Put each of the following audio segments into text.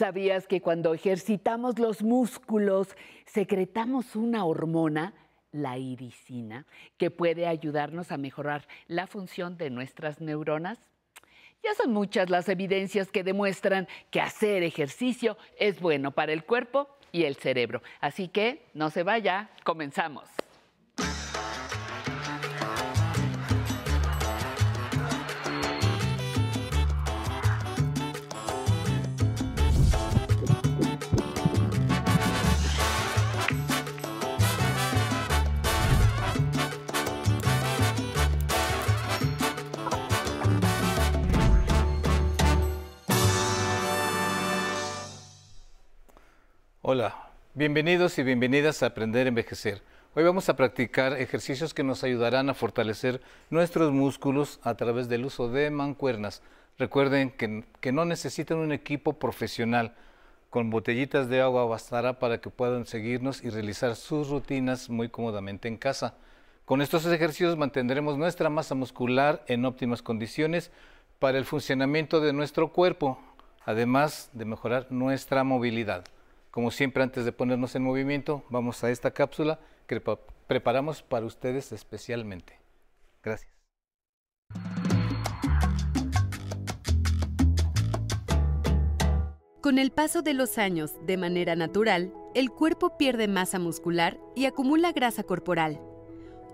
¿Sabías que cuando ejercitamos los músculos secretamos una hormona, la iricina, que puede ayudarnos a mejorar la función de nuestras neuronas? Ya son muchas las evidencias que demuestran que hacer ejercicio es bueno para el cuerpo y el cerebro. Así que no se vaya, comenzamos. Hola, bienvenidos y bienvenidas a Aprender a Envejecer. Hoy vamos a practicar ejercicios que nos ayudarán a fortalecer nuestros músculos a través del uso de mancuernas. Recuerden que, que no necesitan un equipo profesional. Con botellitas de agua bastará para que puedan seguirnos y realizar sus rutinas muy cómodamente en casa. Con estos ejercicios mantendremos nuestra masa muscular en óptimas condiciones para el funcionamiento de nuestro cuerpo, además de mejorar nuestra movilidad. Como siempre, antes de ponernos en movimiento, vamos a esta cápsula que preparamos para ustedes especialmente. Gracias. Con el paso de los años, de manera natural, el cuerpo pierde masa muscular y acumula grasa corporal.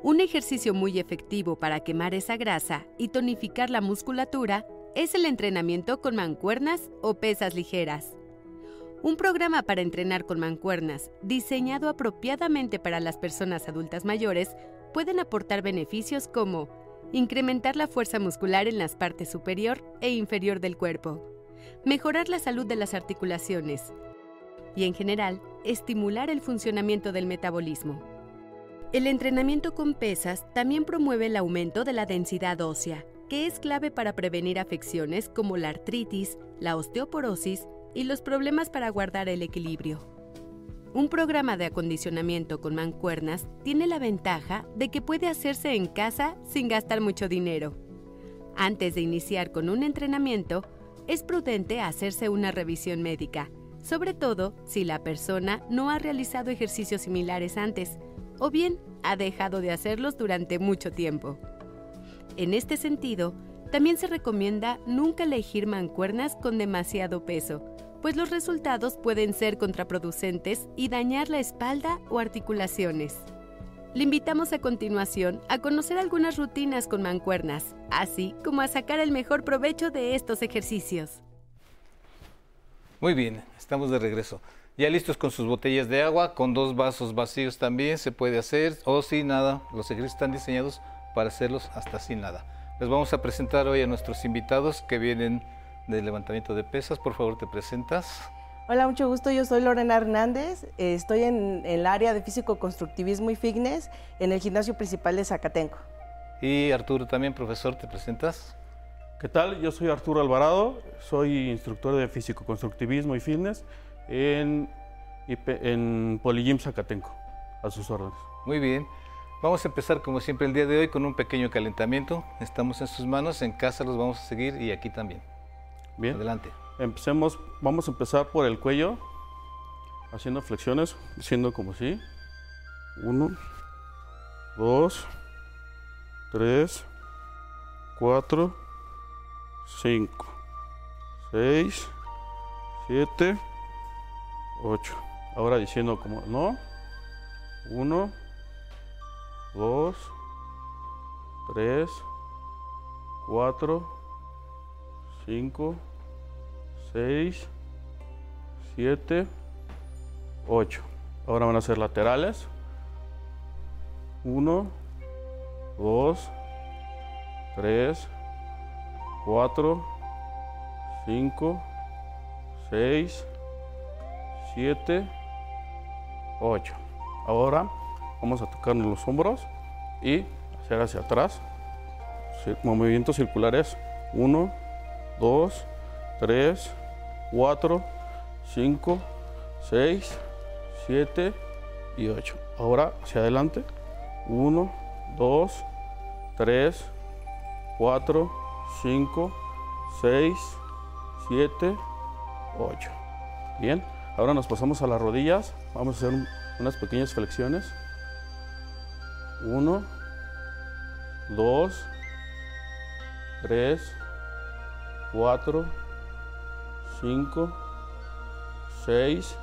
Un ejercicio muy efectivo para quemar esa grasa y tonificar la musculatura es el entrenamiento con mancuernas o pesas ligeras. Un programa para entrenar con mancuernas, diseñado apropiadamente para las personas adultas mayores, pueden aportar beneficios como incrementar la fuerza muscular en las partes superior e inferior del cuerpo, mejorar la salud de las articulaciones y, en general, estimular el funcionamiento del metabolismo. El entrenamiento con pesas también promueve el aumento de la densidad ósea, que es clave para prevenir afecciones como la artritis, la osteoporosis y los problemas para guardar el equilibrio. Un programa de acondicionamiento con mancuernas tiene la ventaja de que puede hacerse en casa sin gastar mucho dinero. Antes de iniciar con un entrenamiento, es prudente hacerse una revisión médica, sobre todo si la persona no ha realizado ejercicios similares antes o bien ha dejado de hacerlos durante mucho tiempo. En este sentido, también se recomienda nunca elegir mancuernas con demasiado peso, pues los resultados pueden ser contraproducentes y dañar la espalda o articulaciones. Le invitamos a continuación a conocer algunas rutinas con mancuernas, así como a sacar el mejor provecho de estos ejercicios. Muy bien, estamos de regreso. Ya listos con sus botellas de agua, con dos vasos vacíos también se puede hacer, o sin nada. Los ejercicios están diseñados para hacerlos hasta sin nada. Les vamos a presentar hoy a nuestros invitados que vienen de levantamiento de pesas. Por favor, te presentas. Hola, mucho gusto. Yo soy Lorena Hernández. Estoy en, el área de físico-constructivismo y fitness en el gimnasio principal de Zacatenco. Y Arturo también, profesor, ¿te presentas? ¿Qué tal? Yo soy Arturo Alvarado. Soy instructor de físico-constructivismo y fitness en, en Polygym Zacatenco. A sus órdenes. Muy bien. Vamos a empezar como siempre el día de hoy con un pequeño calentamiento. Estamos en sus manos, en casa los vamos a seguir y aquí también. Bien. Adelante. Empecemos, vamos a empezar por el cuello, haciendo flexiones, siendo como así. Uno, dos, tres, cuatro, cinco, seis, siete, ocho. Ahora diciendo como no. Uno, dos, tres, cuatro, 5, 6, 7, 8. Ahora van a ser laterales. 1, 2, 3, 4, 5, 6, 7, 8. Ahora vamos a tocarnos los hombros y hacer hacia atrás. Movimientos circulares. 1, 2, 3, 4, 5, 6, 7 y 8. Ahora hacia adelante. 1, 2, 3, 4, 5, 6, 7, 8. Bien, ahora nos pasamos a las rodillas. Vamos a hacer un- unas pequeñas flexiones. Uno, dos, tres, cuatro, cinco, seis,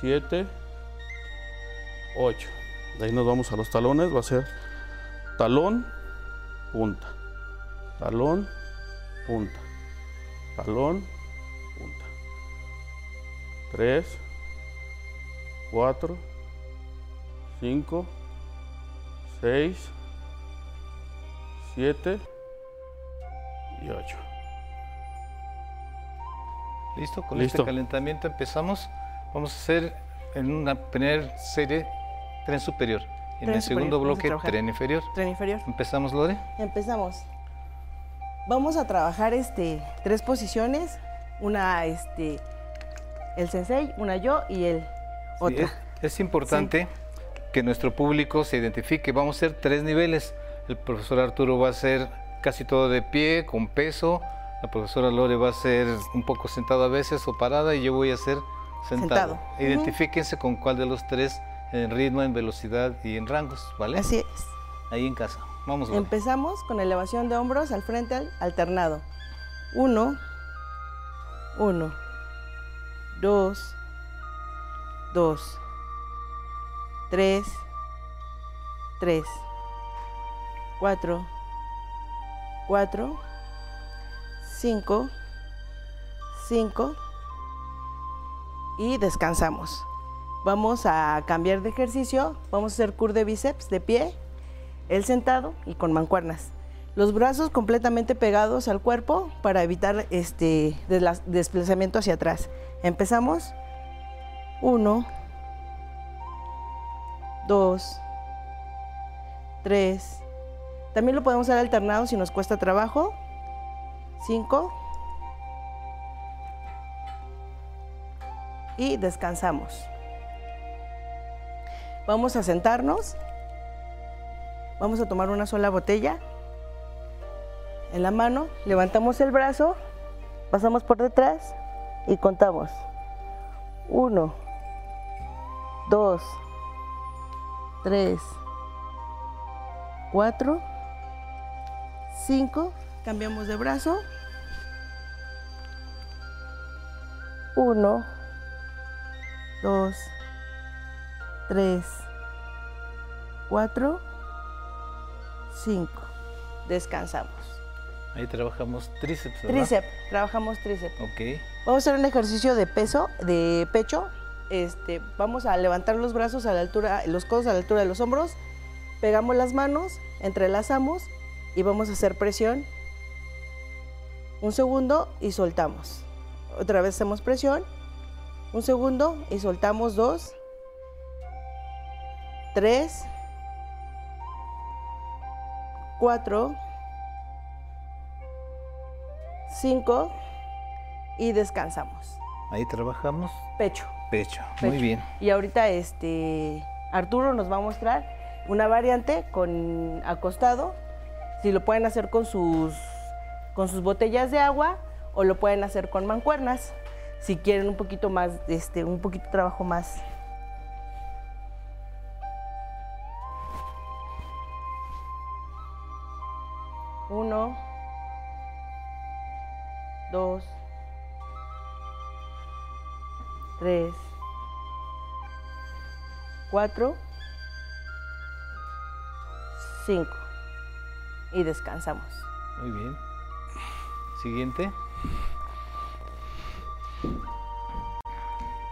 siete, ocho. De ahí nos vamos a los talones. Va a ser talón, punta, talón, punta, talón, punta. Tres, cuatro, cinco, seis, siete y ocho. ¿Listo? Con Listo. este calentamiento empezamos. Vamos a hacer en una primera serie tren superior. En Tren el segundo superior, bloque tren inferior. Tren inferior. ¿Empezamos, Lore? Empezamos. Vamos a trabajar este, tres posiciones. Una, este, el sensei, una yo y el Sí, otra. es, es importante que nuestro público se identifique. Vamos a hacer tres niveles. El profesor Arturo va a hacer casi todo de pie, con peso. La profesora Lore va a ser un poco sentado a veces o parada y yo voy a ser sentado. Sentado. Identifíquense con cuál de los tres en ritmo, en velocidad y en rangos, ¿vale? Así es. Ahí en casa. Vamos, Lore. Empezamos con elevación de hombros al frente al- alternado. Uno, uno, dos, dos, tres, tres, cuatro, cuatro, cinco, cinco y descansamos. Vamos a cambiar de ejercicio, vamos a hacer cur de bíceps de pie el sentado y con mancuernas. Los brazos completamente pegados al cuerpo para evitar este desplazamiento hacia atrás. Empezamos. Uno, dos, tres. También lo podemos hacer alternado si nos cuesta trabajo. Cinco. Y descansamos. Vamos a sentarnos. Vamos a tomar una sola botella en la mano, levantamos el brazo, pasamos por detrás y contamos. Uno, dos, tres, cuatro, cinco. Cambiamos de brazo. Uno, dos, tres, cuatro, cinco. Descansamos. Ahí trabajamos tríceps, ¿verdad? Tríceps, trabajamos tríceps. Ok. Vamos a hacer un ejercicio de peso, de pecho. Este, vamos a levantar los brazos a la altura, los codos a la altura de los hombros. Pegamos las manos, entrelazamos y vamos a hacer presión. Un segundo y soltamos. Otra vez hacemos presión. Un segundo y soltamos dos. Tres. Cuatro. Cinco. Y descansamos. Ahí trabajamos Pecho. pecho. Muy bien. Y ahorita este Arturo nos va a mostrar una variante con acostado. Si lo pueden hacer con sus con sus botellas de agua o lo pueden hacer con mancuernas. Si quieren un poquito más, este, un poquito de trabajo más. Uno, dos, tres, cuatro, cinco. Y descansamos. Muy bien. Siguiente.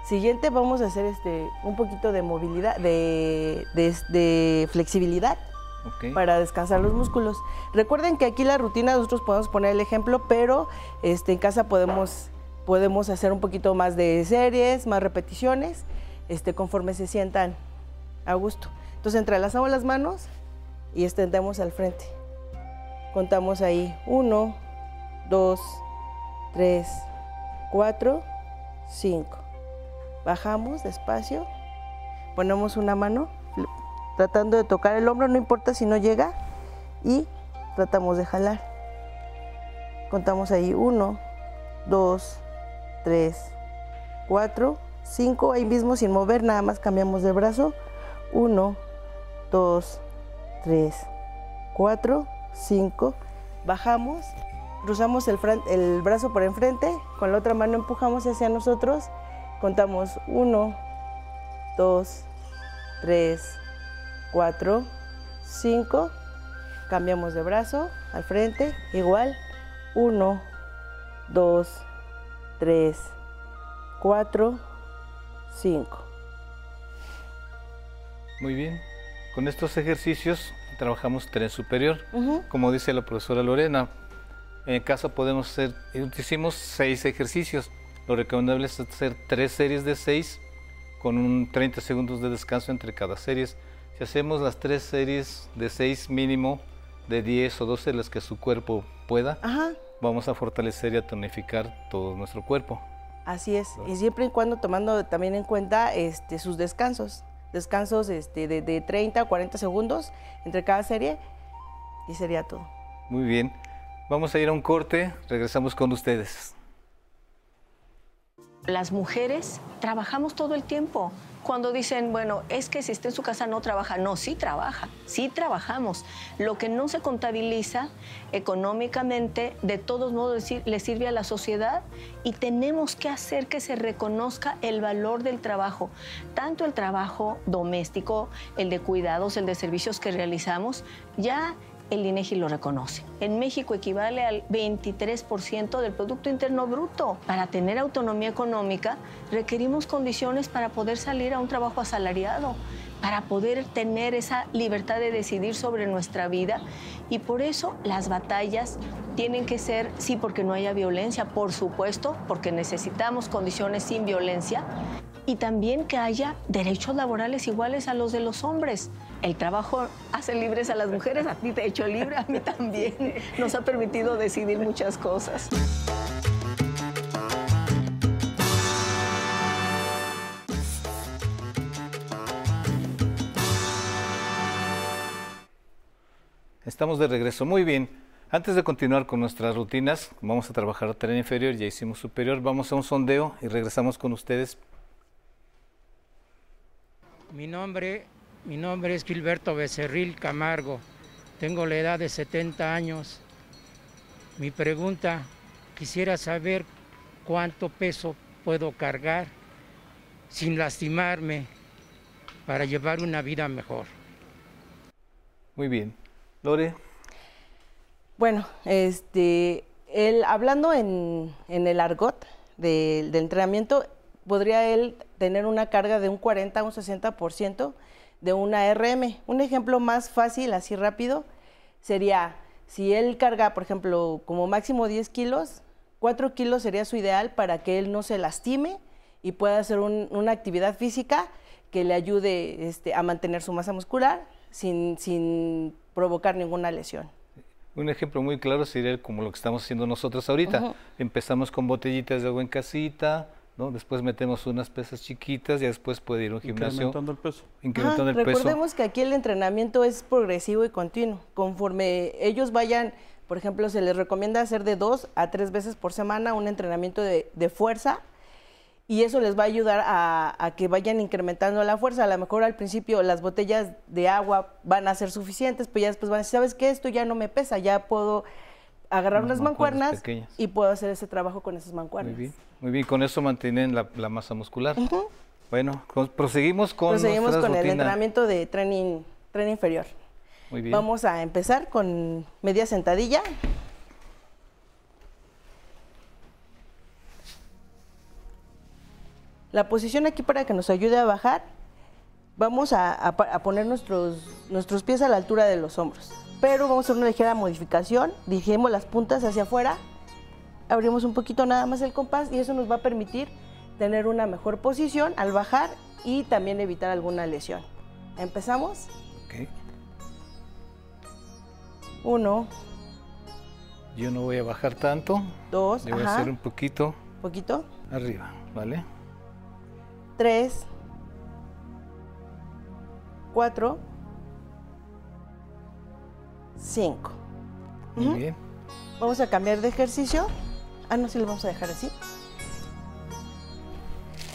Siguiente vamos a hacer este un poquito de movilidad, de, de- de flexibilidad Ok. para descansar los músculos. Recuerden que aquí la rutina nosotros podemos poner el ejemplo, pero este, en casa podemos, podemos hacer un poquito más de series, más repeticiones, este, conforme se sientan a gusto. Entonces entrelazamos las manos y extendemos al frente. Contamos ahí uno, dos, tres, cuatro, cinco. Bajamos despacio, ponemos una mano tratando de tocar el hombro, no importa si no llega, y tratamos de jalar. Contamos ahí uno, dos, tres, 4, 5. Ahí mismo sin mover, nada más cambiamos de brazo. 1, 2, 3, 4, 5. Bajamos, cruzamos el, el brazo por enfrente, con la otra mano empujamos hacia nosotros. Contamos 1, 2, 3, 4, 5. Cambiamos de brazo al frente, igual. 1, 2, 3, 4, 5. Muy bien. Con estos ejercicios trabajamos tren superior. Como dice la profesora Lorena, en casa podemos hacer, hicimos seis ejercicios. Lo recomendable es hacer tres series de seis con un 30 segundos de descanso entre cada serie. Si hacemos las tres series de seis mínimo de 10 o 12, las que su cuerpo pueda, vamos a fortalecer y a tonificar todo nuestro cuerpo. Así es, y siempre y cuando tomando también en cuenta este, sus descansos, descansos este, de, de 30 o 40 segundos entre cada serie y sería todo. Muy bien, vamos a ir a un corte, regresamos con ustedes. Las mujeres trabajamos todo el tiempo. Cuando dicen, bueno, es que si está en su casa no trabaja, no, sí trabaja, sí trabajamos. Lo que no se contabiliza económicamente, de todos modos le sirve a la sociedad y tenemos que hacer que se reconozca el valor del trabajo, tanto el trabajo doméstico, el de cuidados, el de servicios que realizamos, ya el INEGI lo reconoce. En México equivale al 23% del Producto Interno Bruto. Para tener autonomía económica requerimos condiciones para poder salir a un trabajo asalariado, para poder tener esa libertad de decidir sobre nuestra vida y por eso las batallas tienen que ser, sí, porque no haya violencia, por supuesto, porque necesitamos condiciones sin violencia y también que haya derechos laborales iguales a los de los hombres el trabajo hace libres a las mujeres, a ti te ha hecho libre, a mí también. Nos ha permitido decidir muchas cosas. Estamos de regreso. Muy bien. Antes de continuar con nuestras rutinas, vamos a trabajar tren inferior, ya hicimos superior, vamos a un sondeo y regresamos con ustedes. Mi nombre mi nombre es Gilberto Becerril Camargo. Tengo la edad de 70 años. Mi pregunta, quisiera saber cuánto peso puedo cargar sin lastimarme para llevar una vida mejor. Muy bien. Lore. Bueno, este, el, hablando en, el argot del entrenamiento, podría él tener una carga de un 40 a un 60% de una RM. Un ejemplo más fácil, así rápido, sería si él carga, por ejemplo, como máximo 10 kilos, 4 kilos sería su ideal para que él no se lastime y pueda hacer una actividad física que le ayude este, a mantener su masa muscular sin, provocar ninguna lesión. Un ejemplo muy claro sería como lo que estamos haciendo nosotros ahorita. Empezamos con botellitas de agua en casita, Después metemos unas pesas chiquitas y después puede ir a un gimnasio. Incrementando el peso. Incrementando el recordemos que aquí el entrenamiento es progresivo y continuo. Conforme ellos vayan, por ejemplo, se les recomienda hacer de dos a tres veces por semana un entrenamiento de, fuerza y eso les va a ayudar a, a, que vayan incrementando la fuerza. A lo mejor al principio las botellas de agua van a ser suficientes, pero ya después van a decir, ¿sabes qué? Esto ya no me pesa, ya puedo agarrar unas, mancuernas, y puedo hacer ese trabajo con esas mancuernas. Muy bien, muy bien. con eso mantienen la, masa muscular. Bueno, proseguimos con Proseguimos con el entrenamiento de tren, tren inferior. Muy bien. Vamos a empezar con media sentadilla. La posición aquí para que nos ayude a bajar, vamos a, a poner nuestros, nuestros pies a la altura de los hombros pero vamos a hacer una ligera modificación, dirigimos las puntas hacia afuera, abrimos un poquito nada más el compás y eso nos va a permitir tener una mejor posición al bajar y también evitar alguna lesión. ¿Empezamos? Ok. Uno. Yo no voy a bajar tanto. Dos. Le voy a hacer un poquito. Poquito. Arriba, ¿vale? Tres. Cuatro. 5. Muy bien. Vamos a cambiar de ejercicio. Ah, no, sí lo vamos a dejar así.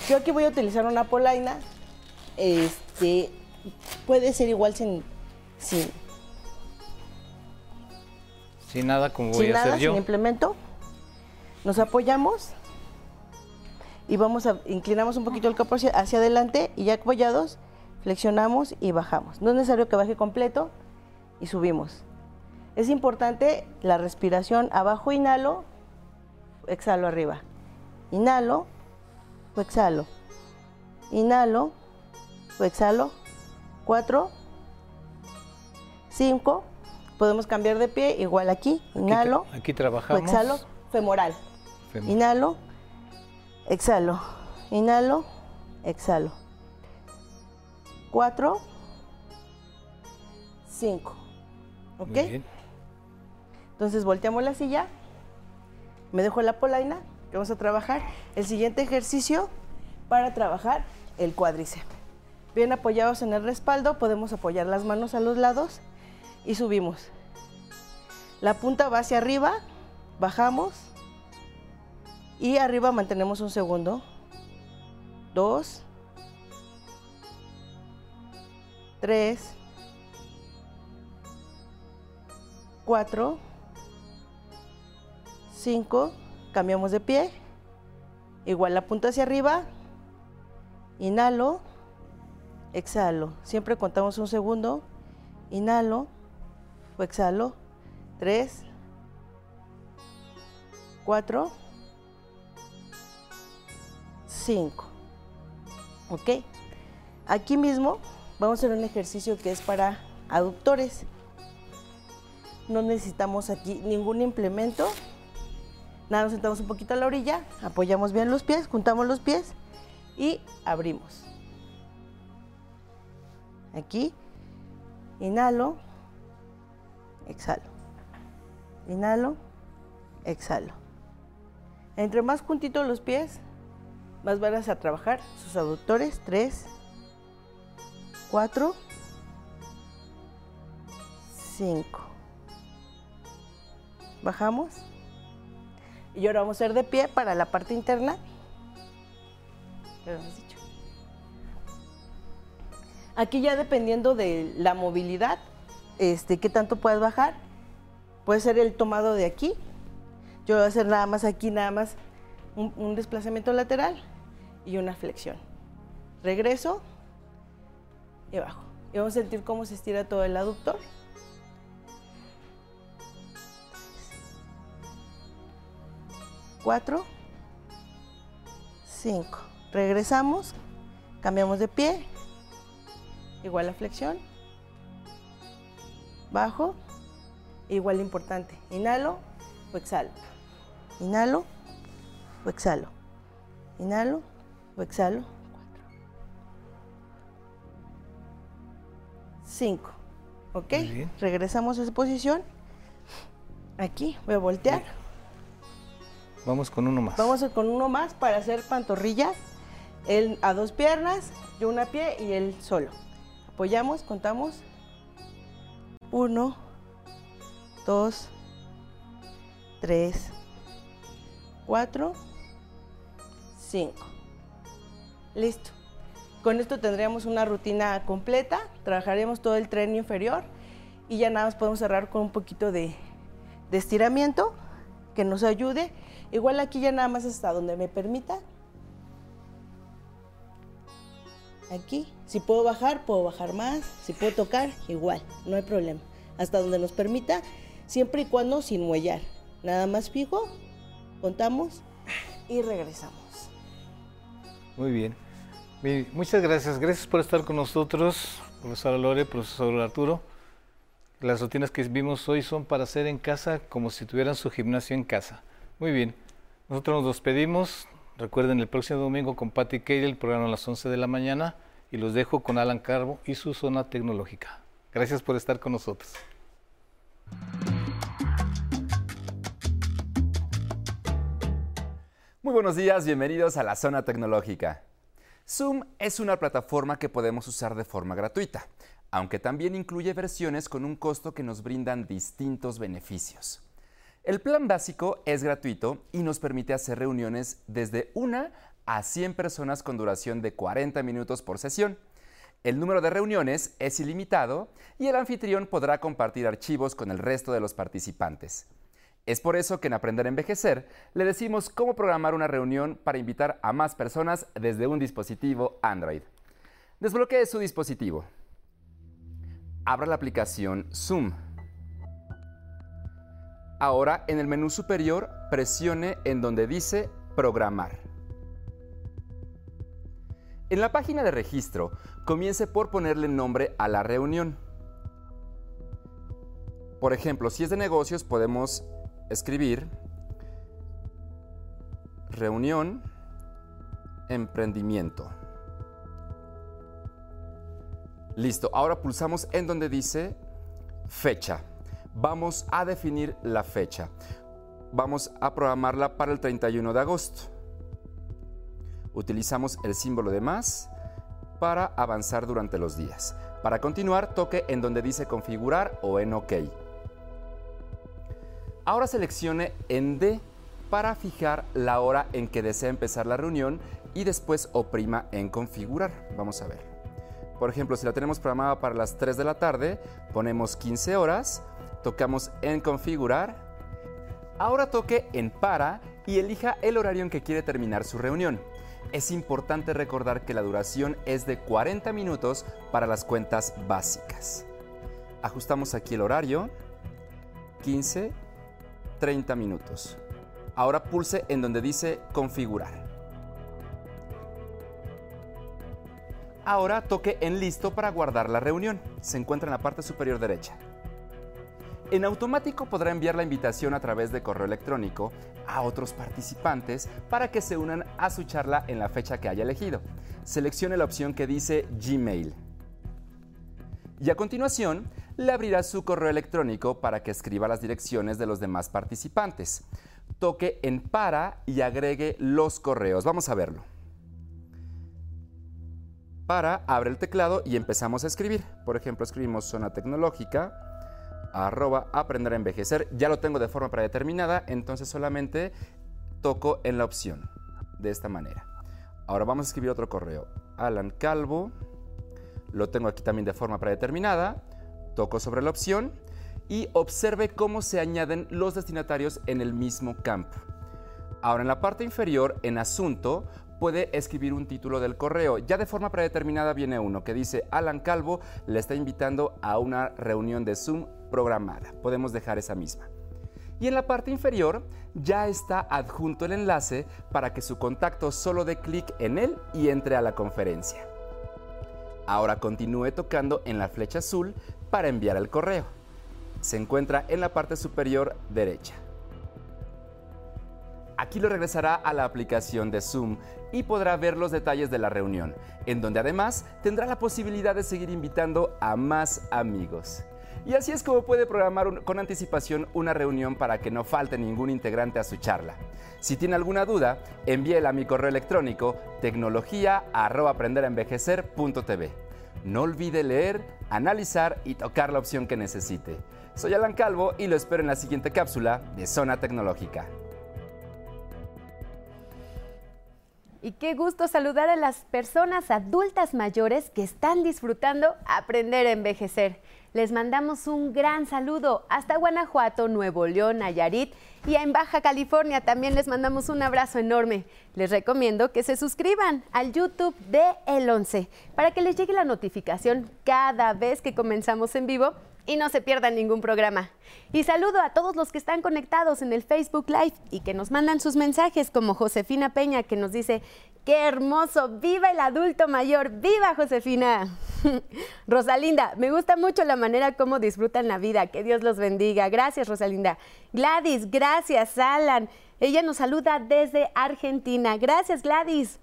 Yo aquí voy a utilizar una polaina. Este, puede ser igual sin, sin, Sin nada como voy sin a nada, hacer yo. sin implemento. Nos apoyamos y vamos a inclinamos un poquito el cuerpo hacia, hacia adelante y ya apoyados flexionamos y bajamos. No es necesario que baje completo y subimos. Es importante la respiración. Abajo inhalo, exhalo arriba. Inhalo, exhalo. Inhalo, exhalo. Cuatro, cinco. Podemos cambiar de pie, igual aquí. Inhalo, Aquí, trabajamos. exhalo, femoral. Fem- Inhalo, exhalo. Inhalo, exhalo. Cuatro, cinco. Muy ¿Ok? bien. Entonces volteamos la silla, me dejo la polaina, que vamos a trabajar. El siguiente ejercicio para trabajar el cuádriceps. Bien apoyados en el respaldo, podemos apoyar las manos a los lados y subimos. La punta va hacia arriba, bajamos y arriba mantenemos un segundo. Dos, tres, cuatro, cinco, cambiamos de pie, igual la punta hacia arriba, inhalo, exhalo, siempre contamos un segundo, inhalo, o exhalo, tres, cuatro, cinco, ¿ok? Aquí mismo vamos a hacer un ejercicio que es para aductores. No necesitamos aquí ningún implemento. Nada, nos sentamos un poquito a la orilla, apoyamos bien los pies, juntamos los pies y abrimos. Aquí, inhalo, exhalo. Inhalo, exhalo. Entre más juntitos los pies, más van a trabajar sus aductores. Tres, cuatro, cinco. Bajamos. Y ahora vamos a hacer de pie para la parte interna. Aquí ya dependiendo de la movilidad, este, qué tanto puedes bajar. Puede ser el tomado de aquí. Yo voy a hacer nada más aquí, nada más un, un desplazamiento lateral y una flexión. Regreso y bajo. Y vamos a sentir cómo se estira todo el aductor. Cuatro, cinco. Regresamos, cambiamos de pie, igual la flexión, bajo, igual importante. Inhalo o exhalo. Inhalo o exhalo. Inhalo o exhalo. Cuatro. Cinco. ¿Ok? Muy bien. Regresamos a esa posición. Aquí voy a voltear. Vamos con uno más. Vamos con uno más para hacer pantorrilla. Él a dos piernas, yo una pie y él solo. Apoyamos, contamos. Uno, dos, tres, cuatro, cinco. Listo. Con esto tendríamos una rutina completa. Trabajaremos todo el tren inferior y ya nada más podemos cerrar con un poquito de, de estiramiento que nos ayude. Igual aquí ya nada más hasta donde me permita. Aquí, si puedo bajar, puedo bajar más. Si puedo tocar, igual, no hay problema. Hasta donde nos permita, siempre y cuando sin muellar. Nada más fijo, contamos y regresamos. Muy bien. Muchas gracias. Gracias por estar con nosotros, profesora Lore, profesor Arturo. Las rutinas que vimos hoy son para hacer en casa como si tuvieran su gimnasio en casa. Muy bien. Nosotros nos despedimos. Recuerden el próximo domingo con Patty Cade, el programa a las 11 de la mañana. Y los dejo con Alan Carbo y su zona tecnológica. Gracias por estar con nosotros. Muy buenos días, bienvenidos a la zona tecnológica. Zoom es una plataforma que podemos usar de forma gratuita, aunque también incluye versiones con un costo que nos brindan distintos beneficios. El plan básico es gratuito y nos permite hacer reuniones desde una a 100 personas con duración de 40 minutos por sesión. El número de reuniones es ilimitado y el anfitrión podrá compartir archivos con el resto de los participantes. Es por eso que en Aprender a Envejecer le decimos cómo programar una reunión para invitar a más personas desde un dispositivo Android. Desbloquee su dispositivo. Abra la aplicación Zoom. Ahora en el menú superior presione en donde dice Programar. En la página de registro, comience por ponerle nombre a la reunión. Por ejemplo, si es de negocios, podemos escribir reunión emprendimiento. Listo, ahora pulsamos en donde dice fecha. Vamos a definir la fecha. Vamos a programarla para el 31 de agosto. Utilizamos el símbolo de más para avanzar durante los días. Para continuar, toque en donde dice configurar o en OK. Ahora seleccione en D para fijar la hora en que desea empezar la reunión y después oprima en configurar. Vamos a ver. Por ejemplo, si la tenemos programada para las 3 de la tarde, ponemos 15 horas, tocamos en configurar. Ahora toque en para y elija el horario en que quiere terminar su reunión. Es importante recordar que la duración es de 40 minutos para las cuentas básicas. Ajustamos aquí el horario. 15, 30 minutos. Ahora pulse en donde dice configurar. Ahora toque en listo para guardar la reunión. Se encuentra en la parte superior derecha. En automático podrá enviar la invitación a través de correo electrónico a otros participantes para que se unan a su charla en la fecha que haya elegido. Seleccione la opción que dice Gmail. Y a continuación, le abrirá su correo electrónico para que escriba las direcciones de los demás participantes. Toque en para y agregue los correos. Vamos a verlo para, abre el teclado y empezamos a escribir. Por ejemplo, escribimos zona tecnológica, arroba aprender a envejecer. Ya lo tengo de forma predeterminada, entonces solamente toco en la opción, de esta manera. Ahora vamos a escribir otro correo. Alan Calvo, lo tengo aquí también de forma predeterminada, toco sobre la opción y observe cómo se añaden los destinatarios en el mismo campo. Ahora en la parte inferior, en asunto, puede escribir un título del correo. Ya de forma predeterminada viene uno que dice Alan Calvo le está invitando a una reunión de Zoom programada. Podemos dejar esa misma. Y en la parte inferior ya está adjunto el enlace para que su contacto solo dé clic en él y entre a la conferencia. Ahora continúe tocando en la flecha azul para enviar el correo. Se encuentra en la parte superior derecha. Aquí lo regresará a la aplicación de Zoom y podrá ver los detalles de la reunión, en donde además tendrá la posibilidad de seguir invitando a más amigos. Y así es como puede programar con anticipación una reunión para que no falte ningún integrante a su charla. Si tiene alguna duda, envíela a mi correo electrónico tecnología@aprenderenvejecer.tv. No olvide leer, analizar y tocar la opción que necesite. Soy Alan Calvo y lo espero en la siguiente cápsula de Zona Tecnológica. Y qué gusto saludar a las personas adultas mayores que están disfrutando aprender a envejecer. Les mandamos un gran saludo hasta Guanajuato, Nuevo León, Nayarit y en Baja California también les mandamos un abrazo enorme. Les recomiendo que se suscriban al YouTube de El 11 para que les llegue la notificación cada vez que comenzamos en vivo y no se pierdan ningún programa. Y saludo a todos los que están conectados en el Facebook Live y que nos mandan sus mensajes, como Josefina Peña, que nos dice, qué hermoso, viva el adulto mayor, viva Josefina. Rosalinda, me gusta mucho la manera como disfrutan la vida, que Dios los bendiga. Gracias, Rosalinda. Gladys, gracias, Alan. Ella nos saluda desde Argentina. Gracias, Gladys.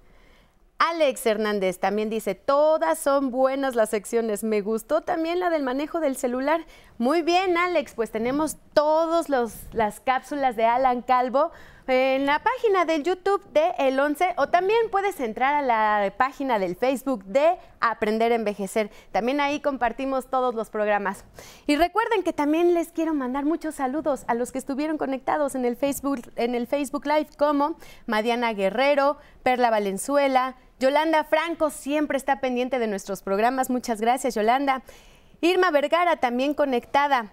Alex Hernández también dice, todas son buenas las secciones. Me gustó también la del manejo del celular. Muy bien, Alex, pues tenemos todas las cápsulas de Alan Calvo en la página del YouTube de El 11 o también puedes entrar a la página del Facebook de Aprender a Envejecer. También ahí compartimos todos los programas. Y recuerden que también les quiero mandar muchos saludos a los que estuvieron conectados en el Facebook, en el Facebook Live como Madiana Guerrero, Perla Valenzuela, Yolanda Franco siempre está pendiente de nuestros programas. Muchas gracias, Yolanda. Irma Vergara también conectada.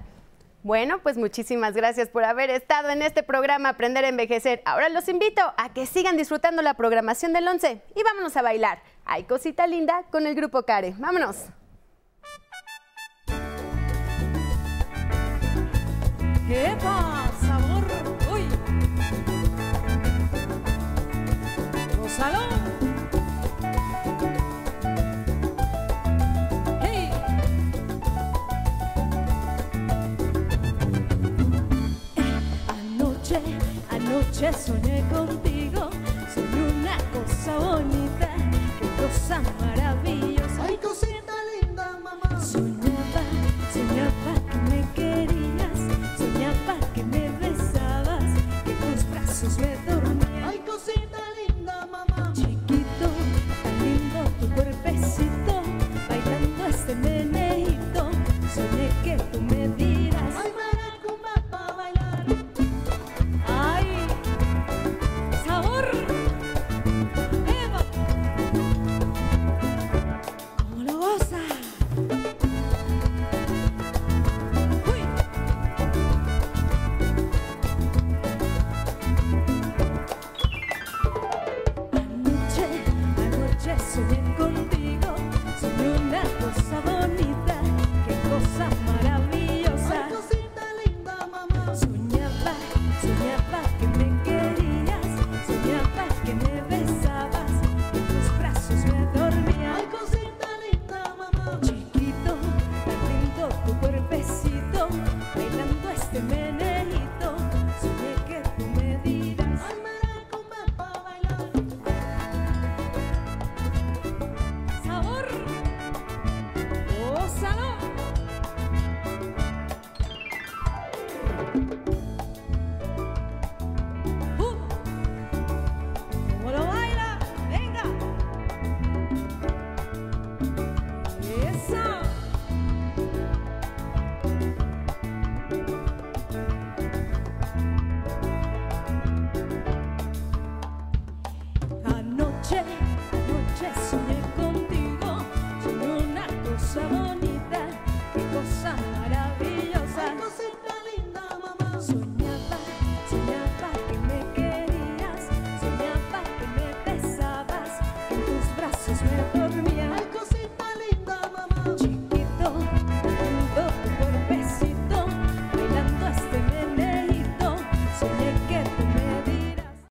Bueno, pues muchísimas gracias por haber estado en este programa Aprender a Envejecer. Ahora los invito a que sigan disfrutando la programación del 11 y vámonos a bailar. Hay cosita linda con el grupo Care. Vámonos. ¿Qué pasa, amor? Uy. soñé con